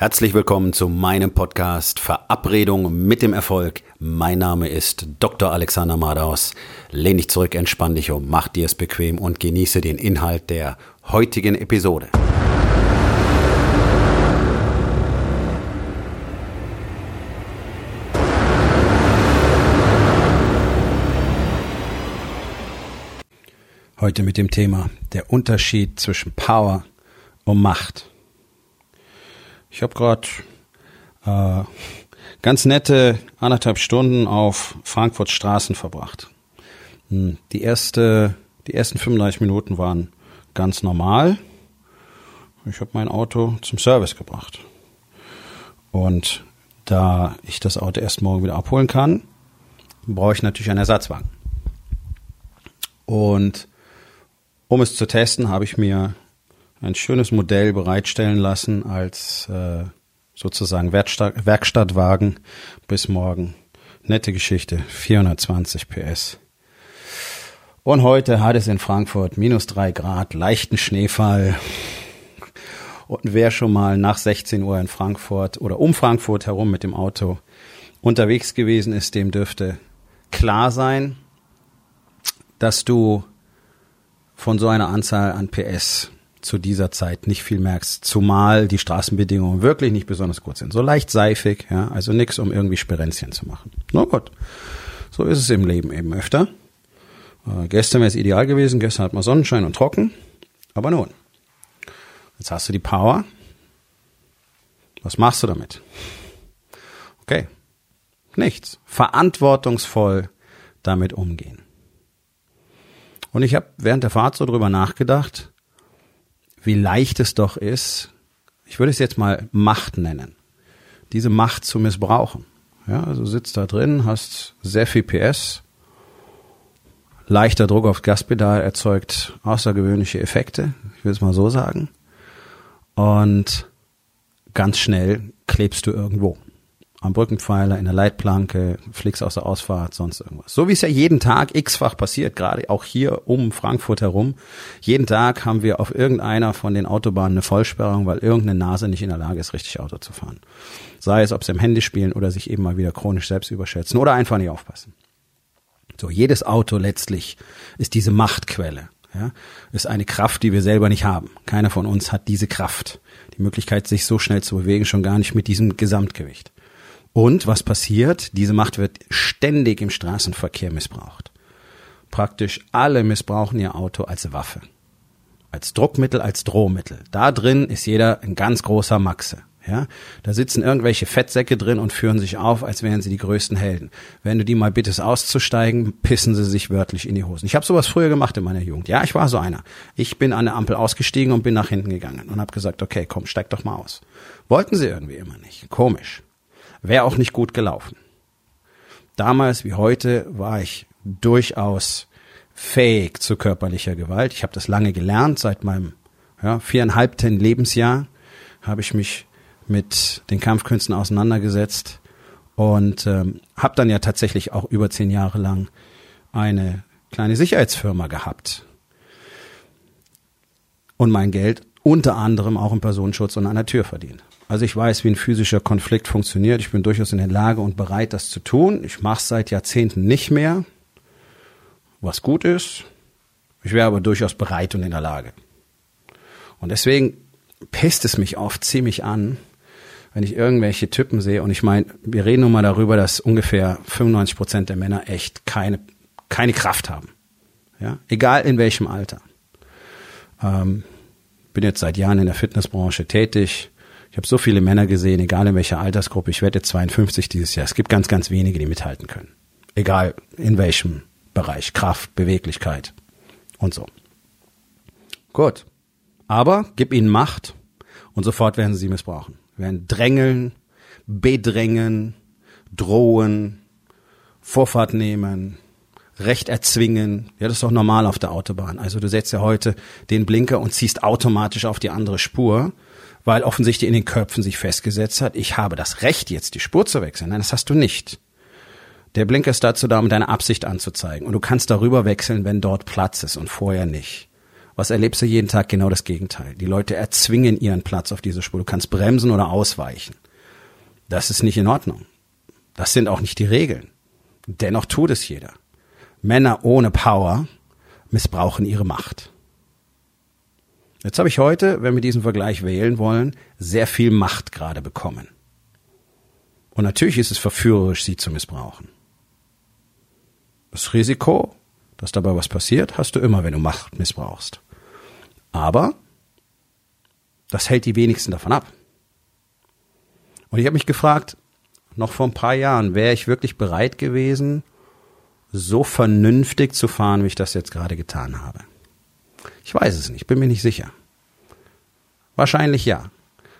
Herzlich willkommen zu meinem Podcast Verabredung mit dem Erfolg. Mein Name ist Dr. Alexander Madaus. Lehn dich zurück, entspann dich um, mach dir es bequem und genieße den Inhalt der heutigen Episode. Heute mit dem Thema der Unterschied zwischen Power und Macht. Ich habe gerade äh, ganz nette anderthalb Stunden auf Frankfurt Straßen verbracht. Hm, die erste, die ersten 35 Minuten waren ganz normal. Ich habe mein Auto zum Service gebracht. Und da ich das Auto erst morgen wieder abholen kann, brauche ich natürlich einen Ersatzwagen. Und um es zu testen, habe ich mir ein schönes Modell bereitstellen lassen als äh, sozusagen Werkstatt, Werkstattwagen bis morgen. Nette Geschichte, 420 PS. Und heute hat es in Frankfurt minus drei Grad, leichten Schneefall. Und wer schon mal nach 16 Uhr in Frankfurt oder um Frankfurt herum mit dem Auto unterwegs gewesen ist, dem dürfte klar sein, dass du von so einer Anzahl an PS zu dieser Zeit nicht viel merkst, zumal die Straßenbedingungen wirklich nicht besonders gut sind. So leicht seifig, ja, also nix, um irgendwie Sperenzchen zu machen. Na gut, so ist es im Leben eben öfter. Äh, gestern wäre es ideal gewesen, gestern hat man Sonnenschein und trocken, aber nun, jetzt hast du die Power. Was machst du damit? Okay, nichts. Verantwortungsvoll damit umgehen. Und ich habe während der Fahrt so drüber nachgedacht, wie leicht es doch ist, ich würde es jetzt mal Macht nennen, diese Macht zu missbrauchen. Ja, also sitzt da drin, hast sehr viel PS, leichter Druck aufs Gaspedal erzeugt außergewöhnliche Effekte, ich will es mal so sagen. Und ganz schnell klebst du irgendwo am Brückenpfeiler, in der Leitplanke, fliegst aus der Ausfahrt, sonst irgendwas. So wie es ja jeden Tag x-fach passiert, gerade auch hier um Frankfurt herum. Jeden Tag haben wir auf irgendeiner von den Autobahnen eine Vollsperrung, weil irgendeine Nase nicht in der Lage ist, richtig Auto zu fahren. Sei es, ob sie im Handy spielen oder sich eben mal wieder chronisch selbst überschätzen oder einfach nicht aufpassen. So, jedes Auto letztlich ist diese Machtquelle. Ja, ist eine Kraft, die wir selber nicht haben. Keiner von uns hat diese Kraft. Die Möglichkeit, sich so schnell zu bewegen, schon gar nicht mit diesem Gesamtgewicht. Und was passiert? Diese Macht wird ständig im Straßenverkehr missbraucht. Praktisch alle missbrauchen ihr Auto als Waffe. Als Druckmittel, als Drohmittel. Da drin ist jeder ein ganz großer Maxe. Ja, da sitzen irgendwelche Fettsäcke drin und führen sich auf, als wären sie die größten Helden. Wenn du die mal bittest auszusteigen, pissen sie sich wörtlich in die Hosen. Ich habe sowas früher gemacht in meiner Jugend. Ja, ich war so einer. Ich bin an der Ampel ausgestiegen und bin nach hinten gegangen und habe gesagt, okay, komm, steig doch mal aus. Wollten sie irgendwie immer nicht. Komisch. Wäre auch nicht gut gelaufen. Damals wie heute war ich durchaus fähig zu körperlicher Gewalt. Ich habe das lange gelernt. Seit meinem ja, viereinhalbten Lebensjahr habe ich mich mit den Kampfkünsten auseinandergesetzt und ähm, habe dann ja tatsächlich auch über zehn Jahre lang eine kleine Sicherheitsfirma gehabt und mein Geld unter anderem auch im Personenschutz und an der Tür verdient. Also ich weiß, wie ein physischer Konflikt funktioniert. Ich bin durchaus in der Lage und bereit, das zu tun. Ich mache es seit Jahrzehnten nicht mehr, was gut ist. Ich wäre aber durchaus bereit und in der Lage. Und deswegen pisst es mich oft ziemlich an, wenn ich irgendwelche Typen sehe. Und ich meine, wir reden nun mal darüber, dass ungefähr 95 Prozent der Männer echt keine, keine Kraft haben. Ja, egal in welchem Alter. Ähm, bin jetzt seit Jahren in der Fitnessbranche tätig ich habe so viele Männer gesehen, egal in welcher Altersgruppe. Ich werde 52 dieses Jahr. Es gibt ganz, ganz wenige, die mithalten können. Egal in welchem Bereich. Kraft, Beweglichkeit und so. Gut. Aber gib ihnen Macht und sofort werden sie missbrauchen. Wir werden drängeln, bedrängen, drohen, Vorfahrt nehmen, Recht erzwingen. Ja, das ist doch normal auf der Autobahn. Also du setzt ja heute den Blinker und ziehst automatisch auf die andere Spur weil offensichtlich in den Köpfen sich festgesetzt hat, ich habe das Recht, jetzt die Spur zu wechseln. Nein, das hast du nicht. Der Blinker ist dazu da, um deine Absicht anzuzeigen. Und du kannst darüber wechseln, wenn dort Platz ist und vorher nicht. Was erlebst du jeden Tag? Genau das Gegenteil. Die Leute erzwingen ihren Platz auf dieser Spur. Du kannst bremsen oder ausweichen. Das ist nicht in Ordnung. Das sind auch nicht die Regeln. Dennoch tut es jeder. Männer ohne Power missbrauchen ihre Macht. Jetzt habe ich heute, wenn wir diesen Vergleich wählen wollen, sehr viel Macht gerade bekommen. Und natürlich ist es verführerisch, sie zu missbrauchen. Das Risiko, dass dabei was passiert, hast du immer, wenn du Macht missbrauchst. Aber das hält die wenigsten davon ab. Und ich habe mich gefragt, noch vor ein paar Jahren, wäre ich wirklich bereit gewesen, so vernünftig zu fahren, wie ich das jetzt gerade getan habe? Ich weiß es nicht, bin mir nicht sicher. Wahrscheinlich ja.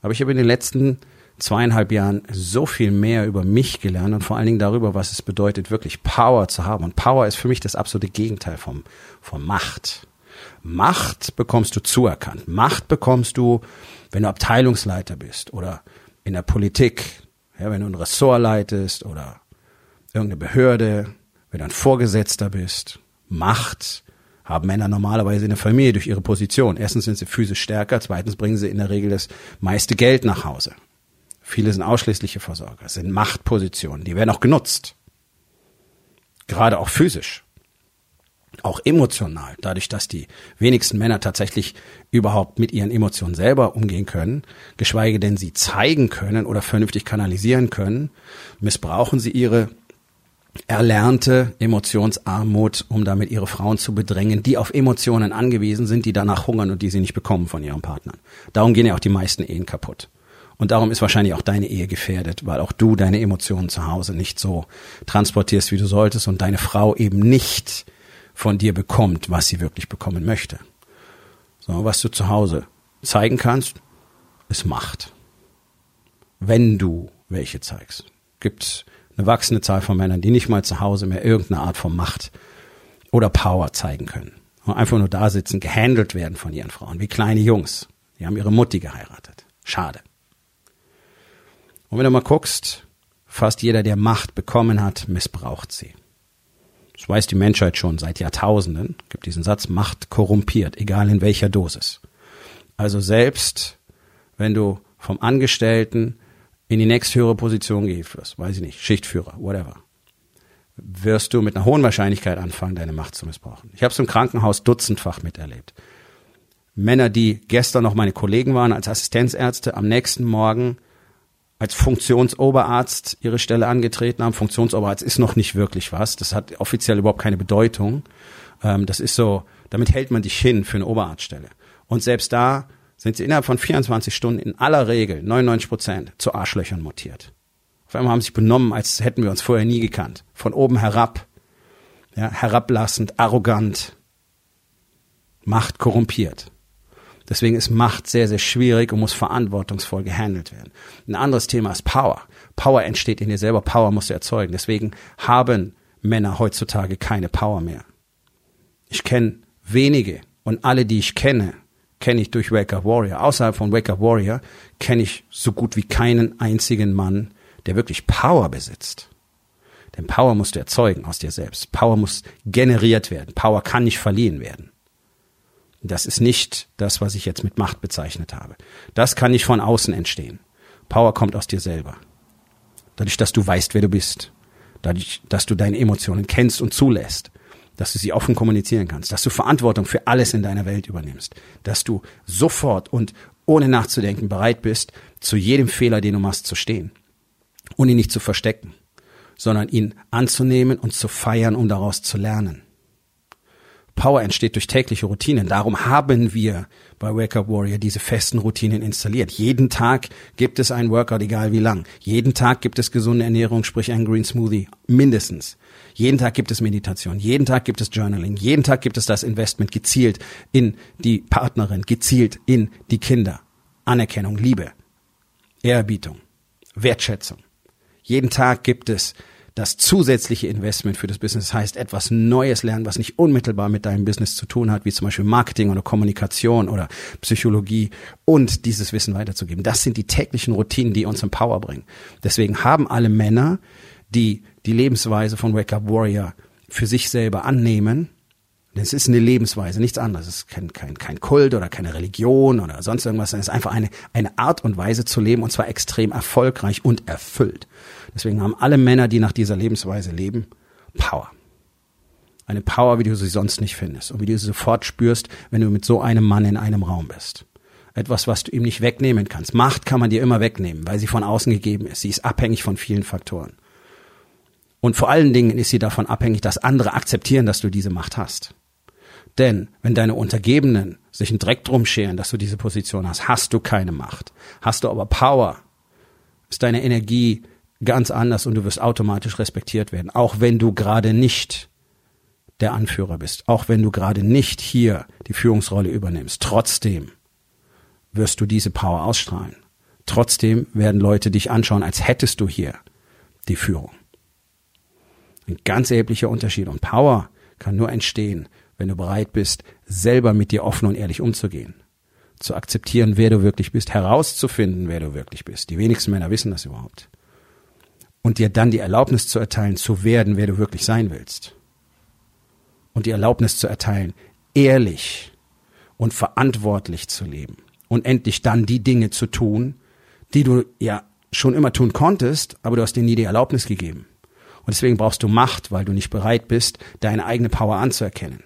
Aber ich habe in den letzten zweieinhalb Jahren so viel mehr über mich gelernt und vor allen Dingen darüber, was es bedeutet, wirklich Power zu haben. Und Power ist für mich das absolute Gegenteil vom, von Macht. Macht bekommst du zuerkannt. Macht bekommst du, wenn du Abteilungsleiter bist oder in der Politik, ja, wenn du ein Ressort leitest oder irgendeine Behörde, wenn du ein Vorgesetzter bist. Macht haben Männer normalerweise in der Familie durch ihre Position. Erstens sind sie physisch stärker, zweitens bringen sie in der Regel das meiste Geld nach Hause. Viele sind ausschließliche Versorger, sind Machtpositionen, die werden auch genutzt. Gerade auch physisch. Auch emotional, dadurch, dass die wenigsten Männer tatsächlich überhaupt mit ihren Emotionen selber umgehen können, geschweige denn sie zeigen können oder vernünftig kanalisieren können, missbrauchen sie ihre erlernte Emotionsarmut, um damit ihre Frauen zu bedrängen, die auf Emotionen angewiesen sind, die danach hungern und die sie nicht bekommen von ihren Partnern. Darum gehen ja auch die meisten Ehen kaputt. Und darum ist wahrscheinlich auch deine Ehe gefährdet, weil auch du deine Emotionen zu Hause nicht so transportierst, wie du solltest und deine Frau eben nicht von dir bekommt, was sie wirklich bekommen möchte. So, was du zu Hause zeigen kannst, ist Macht. Wenn du welche zeigst. Gibt eine wachsende Zahl von Männern, die nicht mal zu Hause mehr irgendeine Art von Macht oder Power zeigen können. Und einfach nur da sitzen, gehandelt werden von ihren Frauen, wie kleine Jungs. Die haben ihre Mutti geheiratet. Schade. Und wenn du mal guckst, fast jeder, der Macht bekommen hat, missbraucht sie. Das weiß die Menschheit schon seit Jahrtausenden. Gibt diesen Satz, Macht korrumpiert, egal in welcher Dosis. Also selbst wenn du vom Angestellten in die nächsthöhere Position gehst, weiß ich nicht, Schichtführer, whatever, wirst du mit einer hohen Wahrscheinlichkeit anfangen, deine Macht zu missbrauchen. Ich habe es im Krankenhaus dutzendfach miterlebt. Männer, die gestern noch meine Kollegen waren als Assistenzärzte, am nächsten Morgen als Funktionsoberarzt ihre Stelle angetreten haben. Funktionsoberarzt ist noch nicht wirklich was. Das hat offiziell überhaupt keine Bedeutung. Ähm, das ist so, damit hält man dich hin für eine Oberarztstelle. Und selbst da sind sie innerhalb von 24 Stunden in aller Regel, 99 Prozent, zu Arschlöchern mutiert. Auf einmal haben sie sich benommen, als hätten wir uns vorher nie gekannt. Von oben herab. Ja, herablassend, arrogant. Macht korrumpiert. Deswegen ist Macht sehr, sehr schwierig und muss verantwortungsvoll gehandelt werden. Ein anderes Thema ist Power. Power entsteht in dir selber, Power musst du erzeugen. Deswegen haben Männer heutzutage keine Power mehr. Ich kenne wenige und alle, die ich kenne, kenne ich durch Wake Up Warrior. Außerhalb von Wake Up Warrior kenne ich so gut wie keinen einzigen Mann, der wirklich Power besitzt. Denn Power musst du erzeugen aus dir selbst. Power muss generiert werden. Power kann nicht verliehen werden. Das ist nicht das, was ich jetzt mit Macht bezeichnet habe. Das kann nicht von außen entstehen. Power kommt aus dir selber. Dadurch, dass du weißt, wer du bist. Dadurch, dass du deine Emotionen kennst und zulässt dass du sie offen kommunizieren kannst, dass du Verantwortung für alles in deiner Welt übernimmst, dass du sofort und ohne nachzudenken bereit bist, zu jedem Fehler, den du machst, zu stehen und ihn nicht zu verstecken, sondern ihn anzunehmen und zu feiern, um daraus zu lernen. Power entsteht durch tägliche Routinen. Darum haben wir bei Wake Up Warrior diese festen Routinen installiert. Jeden Tag gibt es einen Workout, egal wie lang. Jeden Tag gibt es gesunde Ernährung, sprich einen Green Smoothie, mindestens. Jeden Tag gibt es Meditation, jeden Tag gibt es Journaling, jeden Tag gibt es das Investment gezielt in die Partnerin, gezielt in die Kinder. Anerkennung, Liebe, Ehrerbietung, Wertschätzung. Jeden Tag gibt es das zusätzliche Investment für das Business heißt etwas Neues lernen, was nicht unmittelbar mit deinem Business zu tun hat, wie zum Beispiel Marketing oder Kommunikation oder Psychologie und dieses Wissen weiterzugeben. Das sind die täglichen Routinen, die uns in Power bringen. Deswegen haben alle Männer, die die Lebensweise von Wake Up Warrior für sich selber annehmen, Denn es ist eine Lebensweise, nichts anderes. Es ist kein, kein, kein Kult oder keine Religion oder sonst irgendwas. Es ist einfach eine, eine Art und Weise zu leben und zwar extrem erfolgreich und erfüllt. Deswegen haben alle Männer, die nach dieser Lebensweise leben, Power. Eine Power, wie du sie sonst nicht findest und wie du sie sofort spürst, wenn du mit so einem Mann in einem Raum bist. Etwas, was du ihm nicht wegnehmen kannst. Macht kann man dir immer wegnehmen, weil sie von außen gegeben ist. Sie ist abhängig von vielen Faktoren. Und vor allen Dingen ist sie davon abhängig, dass andere akzeptieren, dass du diese Macht hast. Denn wenn deine Untergebenen sich einen Dreck drum scheren, dass du diese Position hast, hast du keine Macht. Hast du aber Power, ist deine Energie ganz anders und du wirst automatisch respektiert werden, auch wenn du gerade nicht der Anführer bist, auch wenn du gerade nicht hier die Führungsrolle übernimmst. Trotzdem wirst du diese Power ausstrahlen. Trotzdem werden Leute dich anschauen, als hättest du hier die Führung. Ein ganz erheblicher Unterschied. Und Power kann nur entstehen, wenn du bereit bist, selber mit dir offen und ehrlich umzugehen. Zu akzeptieren, wer du wirklich bist, herauszufinden, wer du wirklich bist. Die wenigsten Männer wissen das überhaupt. Und dir dann die Erlaubnis zu erteilen, zu werden, wer du wirklich sein willst. Und die Erlaubnis zu erteilen, ehrlich und verantwortlich zu leben. Und endlich dann die Dinge zu tun, die du ja schon immer tun konntest, aber du hast dir nie die Erlaubnis gegeben. Und deswegen brauchst du Macht, weil du nicht bereit bist, deine eigene Power anzuerkennen.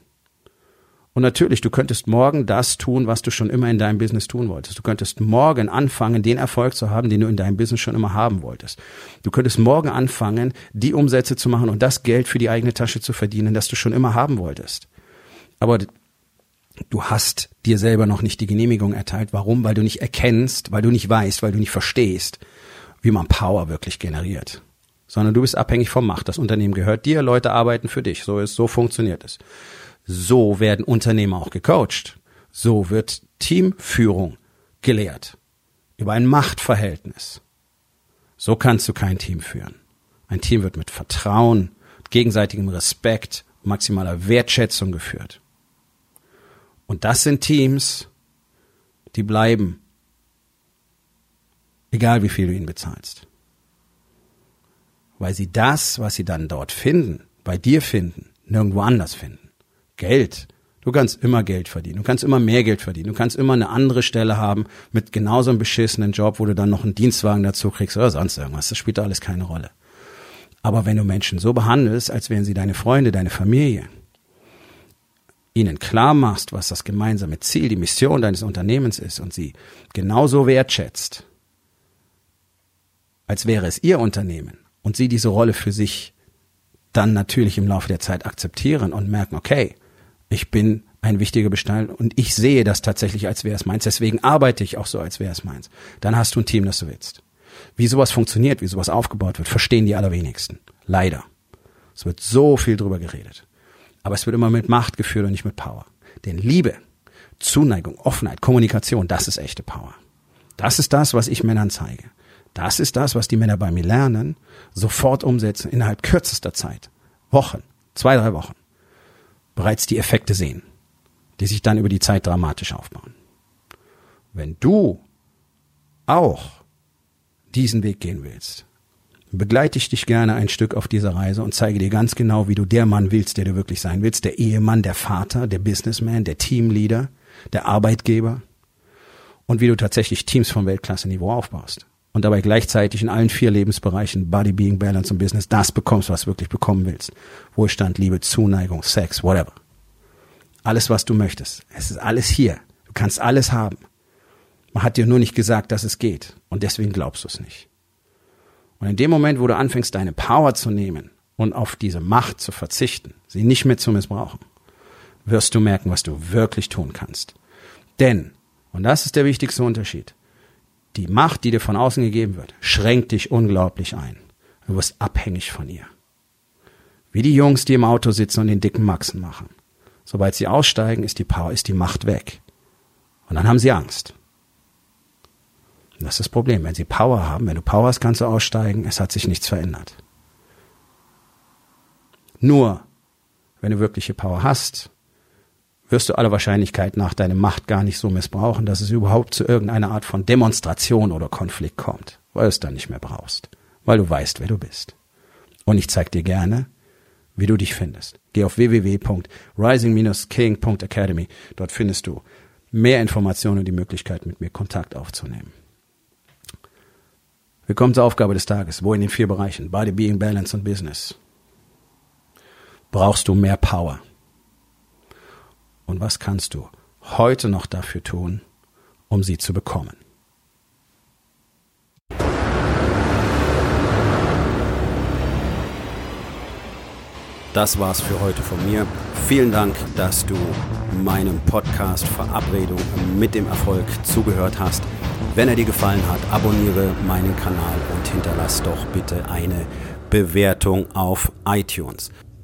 Und natürlich, du könntest morgen das tun, was du schon immer in deinem Business tun wolltest. Du könntest morgen anfangen, den Erfolg zu haben, den du in deinem Business schon immer haben wolltest. Du könntest morgen anfangen, die Umsätze zu machen und das Geld für die eigene Tasche zu verdienen, das du schon immer haben wolltest. Aber du hast dir selber noch nicht die Genehmigung erteilt. Warum? Weil du nicht erkennst, weil du nicht weißt, weil du nicht verstehst, wie man Power wirklich generiert sondern du bist abhängig vom Macht. Das Unternehmen gehört dir, Leute arbeiten für dich. So ist, so funktioniert es. So werden Unternehmer auch gecoacht. So wird Teamführung gelehrt. Über ein Machtverhältnis. So kannst du kein Team führen. Ein Team wird mit Vertrauen, gegenseitigem Respekt, maximaler Wertschätzung geführt. Und das sind Teams, die bleiben, egal wie viel du ihnen bezahlst weil sie das, was sie dann dort finden, bei dir finden, nirgendwo anders finden. Geld. Du kannst immer Geld verdienen. Du kannst immer mehr Geld verdienen. Du kannst immer eine andere Stelle haben mit genauso einem beschissenen Job, wo du dann noch einen Dienstwagen dazu kriegst oder sonst irgendwas. Das spielt da alles keine Rolle. Aber wenn du Menschen so behandelst, als wären sie deine Freunde, deine Familie, ihnen klar machst, was das gemeinsame Ziel, die Mission deines Unternehmens ist und sie genauso wertschätzt, als wäre es ihr Unternehmen, und sie diese Rolle für sich dann natürlich im Laufe der Zeit akzeptieren und merken, okay, ich bin ein wichtiger Bestandteil und ich sehe das tatsächlich, als wäre es meins. Deswegen arbeite ich auch so, als wäre es meins. Dann hast du ein Team, das du willst. Wie sowas funktioniert, wie sowas aufgebaut wird, verstehen die allerwenigsten. Leider. Es wird so viel drüber geredet. Aber es wird immer mit Macht geführt und nicht mit Power. Denn Liebe, Zuneigung, Offenheit, Kommunikation, das ist echte Power. Das ist das, was ich Männern zeige. Das ist das, was die Männer bei mir lernen, sofort umsetzen, innerhalb kürzester Zeit. Wochen, zwei, drei Wochen. Bereits die Effekte sehen, die sich dann über die Zeit dramatisch aufbauen. Wenn du auch diesen Weg gehen willst, begleite ich dich gerne ein Stück auf dieser Reise und zeige dir ganz genau, wie du der Mann willst, der du wirklich sein willst, der Ehemann, der Vater, der Businessman, der Teamleader, der Arbeitgeber. Und wie du tatsächlich Teams vom Weltklasse-Niveau aufbaust und dabei gleichzeitig in allen vier Lebensbereichen Body, Being, Balance und Business das bekommst, was du wirklich bekommen willst. Wohlstand, Liebe, Zuneigung, Sex, whatever. Alles, was du möchtest. Es ist alles hier. Du kannst alles haben. Man hat dir nur nicht gesagt, dass es geht. Und deswegen glaubst du es nicht. Und in dem Moment, wo du anfängst, deine Power zu nehmen und auf diese Macht zu verzichten, sie nicht mehr zu missbrauchen, wirst du merken, was du wirklich tun kannst. Denn, und das ist der wichtigste Unterschied, die Macht, die dir von außen gegeben wird, schränkt dich unglaublich ein. Du wirst abhängig von ihr. Wie die Jungs, die im Auto sitzen und den dicken Maxen machen. Sobald sie aussteigen, ist die Power, ist die Macht weg. Und dann haben sie Angst. Und das ist das Problem. Wenn sie Power haben, wenn du Power hast, kannst du aussteigen. Es hat sich nichts verändert. Nur, wenn du wirkliche Power hast, wirst du aller Wahrscheinlichkeit nach deine Macht gar nicht so missbrauchen, dass es überhaupt zu irgendeiner Art von Demonstration oder Konflikt kommt, weil du es dann nicht mehr brauchst, weil du weißt, wer du bist. Und ich zeig dir gerne, wie du dich findest. Geh auf www.rising-king.academy. Dort findest du mehr Informationen und die Möglichkeit, mit mir Kontakt aufzunehmen. Wir kommen zur Aufgabe des Tages. Wo in den vier Bereichen? Body, Being, Balance und Business. Brauchst du mehr Power? Und was kannst du heute noch dafür tun, um sie zu bekommen? Das war's für heute von mir. Vielen Dank, dass du meinem Podcast Verabredung mit dem Erfolg zugehört hast. Wenn er dir gefallen hat, abonniere meinen Kanal und hinterlass doch bitte eine Bewertung auf iTunes.